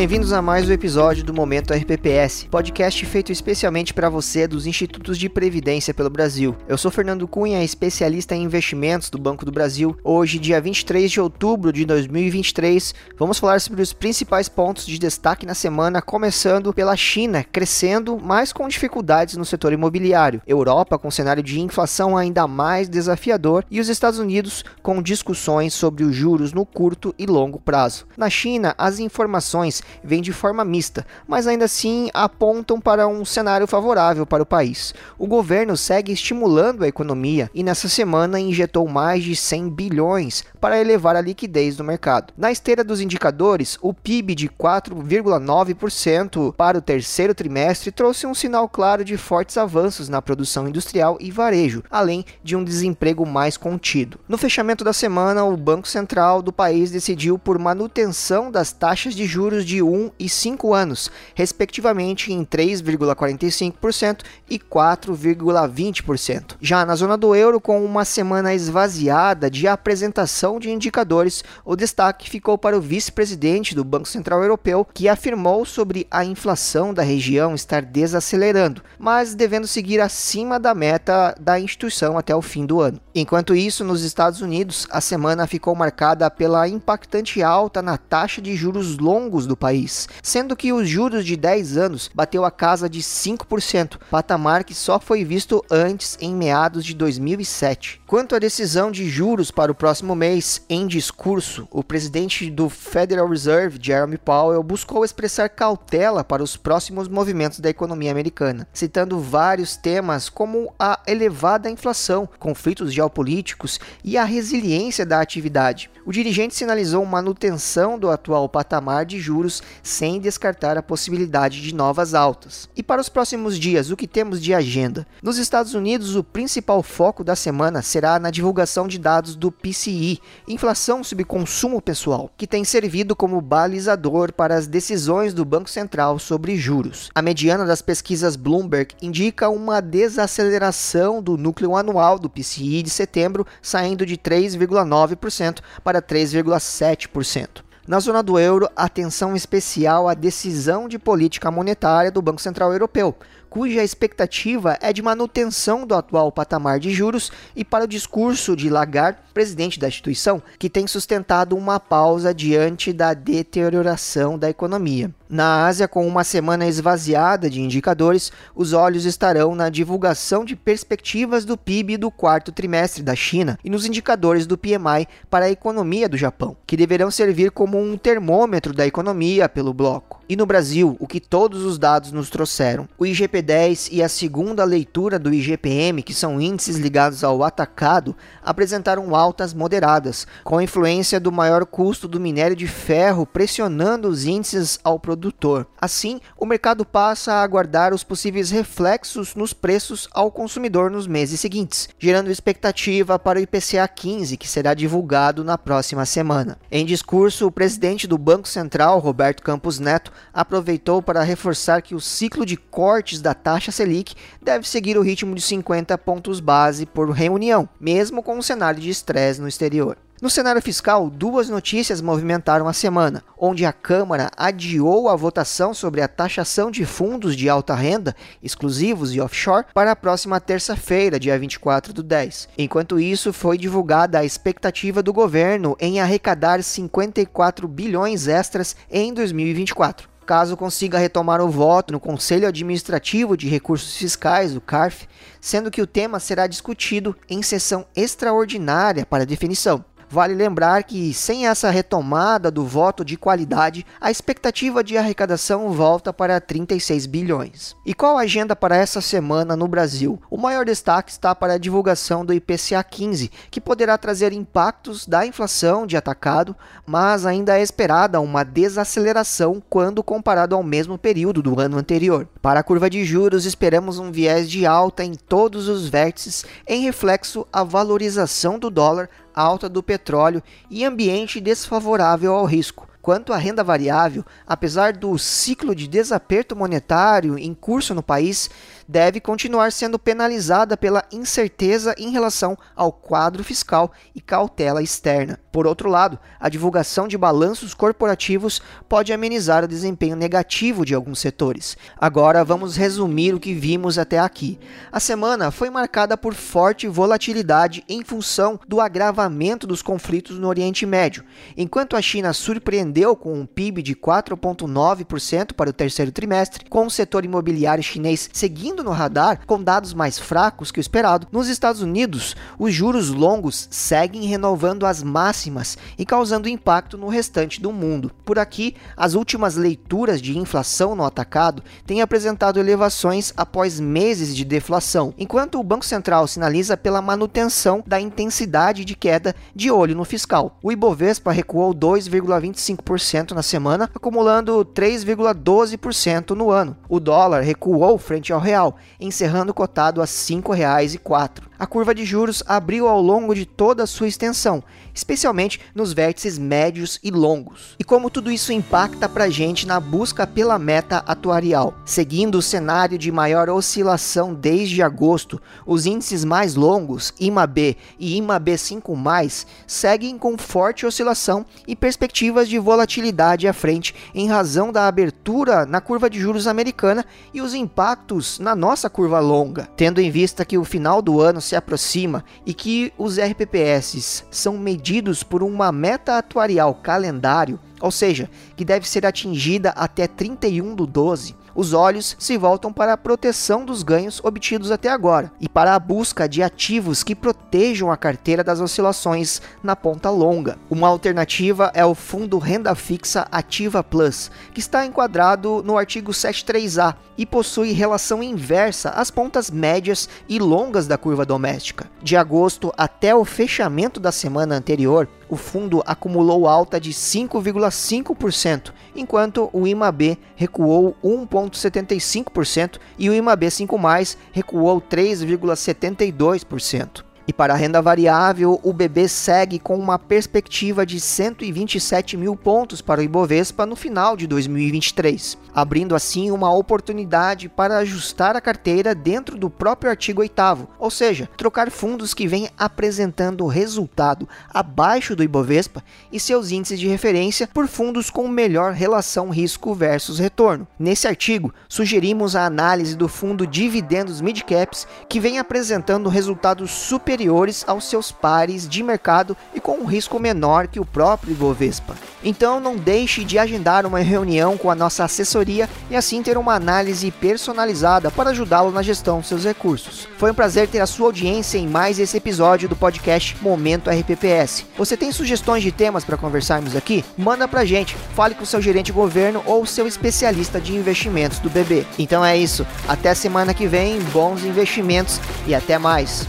Bem-vindos a mais um episódio do Momento RPPS, podcast feito especialmente para você dos Institutos de Previdência pelo Brasil. Eu sou Fernando Cunha, especialista em investimentos do Banco do Brasil. Hoje, dia 23 de outubro de 2023, vamos falar sobre os principais pontos de destaque na semana, começando pela China, crescendo, mas com dificuldades no setor imobiliário. Europa com cenário de inflação ainda mais desafiador e os Estados Unidos com discussões sobre os juros no curto e longo prazo. Na China, as informações vêm de forma mista, mas ainda assim apontam para um cenário favorável para o país. O governo segue estimulando a economia e nessa semana injetou mais de 100 bilhões para elevar a liquidez do mercado. Na esteira dos indicadores, o PIB de 4,9% para o terceiro trimestre trouxe um sinal claro de fortes avanços na produção industrial e varejo, além de um desemprego mais contido. No fechamento da semana, o Banco Central do país decidiu por manutenção das taxas de juros de 1 e 5 anos, respectivamente em 3,45% e 4,20%. Já na zona do euro, com uma semana esvaziada de apresentação de indicadores, o destaque ficou para o vice-presidente do Banco Central Europeu, que afirmou sobre a inflação da região estar desacelerando, mas devendo seguir acima da meta da instituição até o fim do ano. Enquanto isso, nos Estados Unidos, a semana ficou marcada pela impactante alta na taxa de juros longos do país, sendo que os juros de 10 anos bateu a casa de 5%, patamar que só foi visto antes em meados de 2007. Quanto à decisão de juros para o próximo mês, em discurso, o presidente do Federal Reserve, Jeremy Powell, buscou expressar cautela para os próximos movimentos da economia americana, citando vários temas como a elevada inflação, conflitos geopolíticos e a resiliência da atividade. O dirigente sinalizou manutenção do atual patamar de juros sem descartar a possibilidade de novas altas. E para os próximos dias, o que temos de agenda? Nos Estados Unidos, o principal foco da semana será na divulgação de dados do PCI, inflação sob consumo pessoal, que tem servido como balizador para as decisões do Banco Central sobre juros. A mediana das pesquisas Bloomberg indica uma desaceleração do núcleo anual do PCI de setembro, saindo de 3,9% para 3,7%. Na zona do euro, atenção especial à decisão de política monetária do Banco Central Europeu, cuja expectativa é de manutenção do atual patamar de juros, e para o discurso de Lagarde, presidente da instituição, que tem sustentado uma pausa diante da deterioração da economia. Na Ásia, com uma semana esvaziada de indicadores, os olhos estarão na divulgação de perspectivas do PIB do quarto trimestre da China e nos indicadores do PMI para a economia do Japão, que deverão servir como um termômetro da economia pelo bloco. E no Brasil, o que todos os dados nos trouxeram? O IGP-10 e a segunda leitura do IGPM, que são índices ligados ao atacado, apresentaram altas moderadas, com a influência do maior custo do minério de ferro pressionando os índices ao produtor. Assim, o mercado passa a aguardar os possíveis reflexos nos preços ao consumidor nos meses seguintes, gerando expectativa para o IPCA 15, que será divulgado na próxima semana. Em discurso, o presidente do Banco Central, Roberto Campos Neto, aproveitou para reforçar que o ciclo de cortes da taxa Selic deve seguir o ritmo de 50 pontos base por reunião, mesmo com um cenário de estresse no exterior. No cenário fiscal, duas notícias movimentaram a semana, onde a Câmara adiou a votação sobre a taxação de fundos de alta renda, exclusivos e offshore, para a próxima terça-feira, dia 24 do 10. Enquanto isso, foi divulgada a expectativa do governo em arrecadar 54 bilhões extras em 2024 caso consiga retomar o voto no Conselho Administrativo de Recursos Fiscais, o CARF, sendo que o tema será discutido em sessão extraordinária para definição. Vale lembrar que, sem essa retomada do voto de qualidade, a expectativa de arrecadação volta para 36 bilhões. E qual a agenda para essa semana no Brasil? O maior destaque está para a divulgação do IPCA 15, que poderá trazer impactos da inflação de atacado, mas ainda é esperada uma desaceleração quando comparado ao mesmo período do ano anterior. Para a curva de juros, esperamos um viés de alta em todos os vértices, em reflexo à valorização do dólar alta do petróleo e ambiente desfavorável ao risco. Quanto à renda variável, apesar do ciclo de desaperto monetário em curso no país, deve continuar sendo penalizada pela incerteza em relação ao quadro fiscal e cautela externa. Por outro lado, a divulgação de balanços corporativos pode amenizar o desempenho negativo de alguns setores. Agora vamos resumir o que vimos até aqui. A semana foi marcada por forte volatilidade em função do agravamento dos conflitos no Oriente Médio. Enquanto a China surpreendeu com um PIB de 4,9% para o terceiro trimestre, com o setor imobiliário chinês seguindo no radar com dados mais fracos que o esperado, nos Estados Unidos os juros longos seguem renovando as máximas e causando impacto no restante do mundo. Por aqui, as últimas leituras de inflação no atacado têm apresentado elevações após meses de deflação, enquanto o Banco Central sinaliza pela manutenção da intensidade de queda de olho no fiscal. O Ibovespa recuou 2,25% na semana, acumulando 3,12% no ano. O dólar recuou frente ao real, encerrando cotado a R$ 5,04 a curva de juros abriu ao longo de toda a sua extensão, especialmente nos vértices médios e longos. E como tudo isso impacta para a gente na busca pela meta atuarial? Seguindo o cenário de maior oscilação desde agosto, os índices mais longos, IMAB e IMAB5+, seguem com forte oscilação e perspectivas de volatilidade à frente em razão da abertura na curva de juros americana e os impactos na nossa curva longa, tendo em vista que o final do ano se aproxima e que os RPPS são medidos por uma meta atuarial calendário, ou seja, que deve ser atingida até 31 do 12, os olhos se voltam para a proteção dos ganhos obtidos até agora e para a busca de ativos que protejam a carteira das oscilações na ponta longa. Uma alternativa é o fundo renda fixa Ativa Plus, que está enquadrado no artigo 73A e possui relação inversa às pontas médias e longas da curva doméstica. De agosto até o fechamento da semana anterior, o fundo acumulou alta de 5,5%, enquanto o IMAB recuou 1,75% e o IMAB 5+, recuou 3,72%. E para a renda variável, o BB segue com uma perspectiva de 127 mil pontos para o Ibovespa no final de 2023, abrindo assim uma oportunidade para ajustar a carteira dentro do próprio artigo 8, ou seja, trocar fundos que vêm apresentando resultado abaixo do Ibovespa e seus índices de referência por fundos com melhor relação risco versus retorno. Nesse artigo, sugerimos a análise do fundo Dividendos Midcaps, que vem apresentando resultados superiores superiores aos seus pares de mercado e com um risco menor que o próprio Ibovespa. Então não deixe de agendar uma reunião com a nossa assessoria e assim ter uma análise personalizada para ajudá-lo na gestão dos seus recursos. Foi um prazer ter a sua audiência em mais esse episódio do podcast Momento RPPS. Você tem sugestões de temas para conversarmos aqui? Manda pra gente, fale com seu gerente de governo ou seu especialista de investimentos do BB. Então é isso, até semana que vem, bons investimentos e até mais.